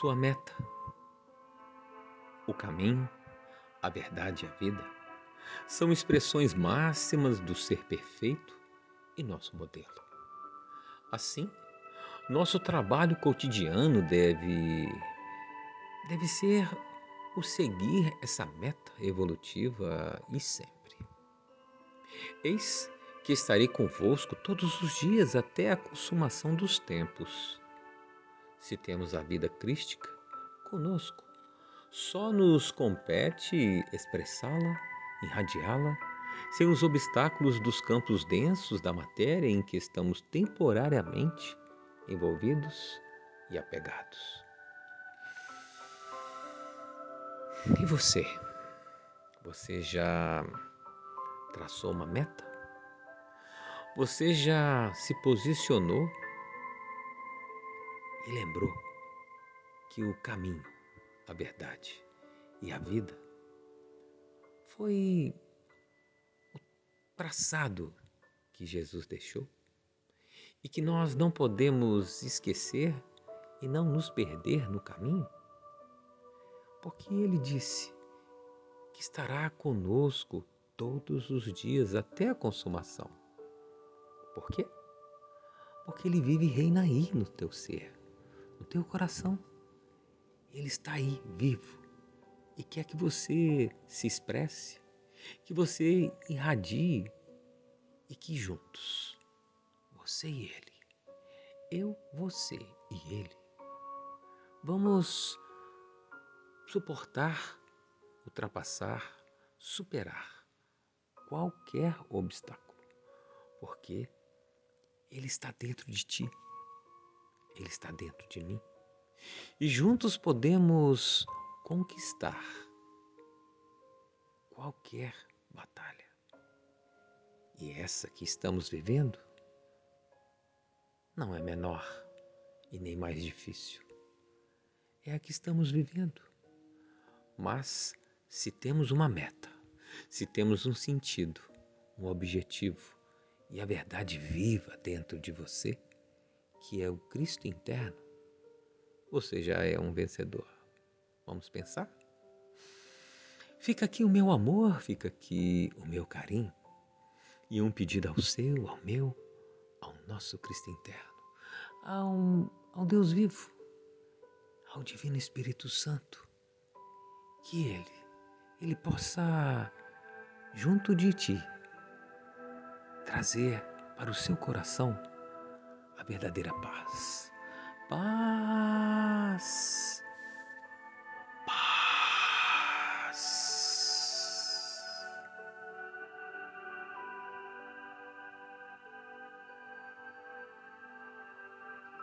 sua meta, o caminho, a verdade e a vida são expressões máximas do ser perfeito e nosso modelo. Assim, nosso trabalho cotidiano deve deve ser o seguir essa meta evolutiva e sempre. Eis que estarei convosco todos os dias até a consumação dos tempos. Se temos a vida crística conosco, só nos compete expressá-la, irradiá-la, sem os obstáculos dos campos densos da matéria em que estamos temporariamente envolvidos e apegados. E você? Você já traçou uma meta? Você já se posicionou e lembrou que o caminho, a verdade e a vida foi o traçado que Jesus deixou e que nós não podemos esquecer e não nos perder no caminho? porque ele disse que estará conosco todos os dias até a consumação. Por quê? Porque ele vive e reina aí no teu ser, teu coração. Ele está aí, vivo, e quer que você se expresse, que você irradie e que juntos, você e ele, eu, você e ele, vamos suportar, ultrapassar, superar qualquer obstáculo, porque Ele está dentro de ti, Ele está dentro de mim, e juntos podemos conquistar qualquer batalha. E essa que estamos vivendo não é menor e nem mais difícil. É a que estamos vivendo. Mas se temos uma meta, se temos um sentido, um objetivo e a verdade viva dentro de você, que é o Cristo interno, você já é um vencedor. Vamos pensar? Fica aqui o meu amor, fica aqui o meu carinho e um pedido ao seu, ao meu, ao nosso Cristo interno, ao, ao Deus vivo, ao Divino Espírito Santo que Ele, Ele possa, junto de ti, trazer para o seu coração a verdadeira paz. Paz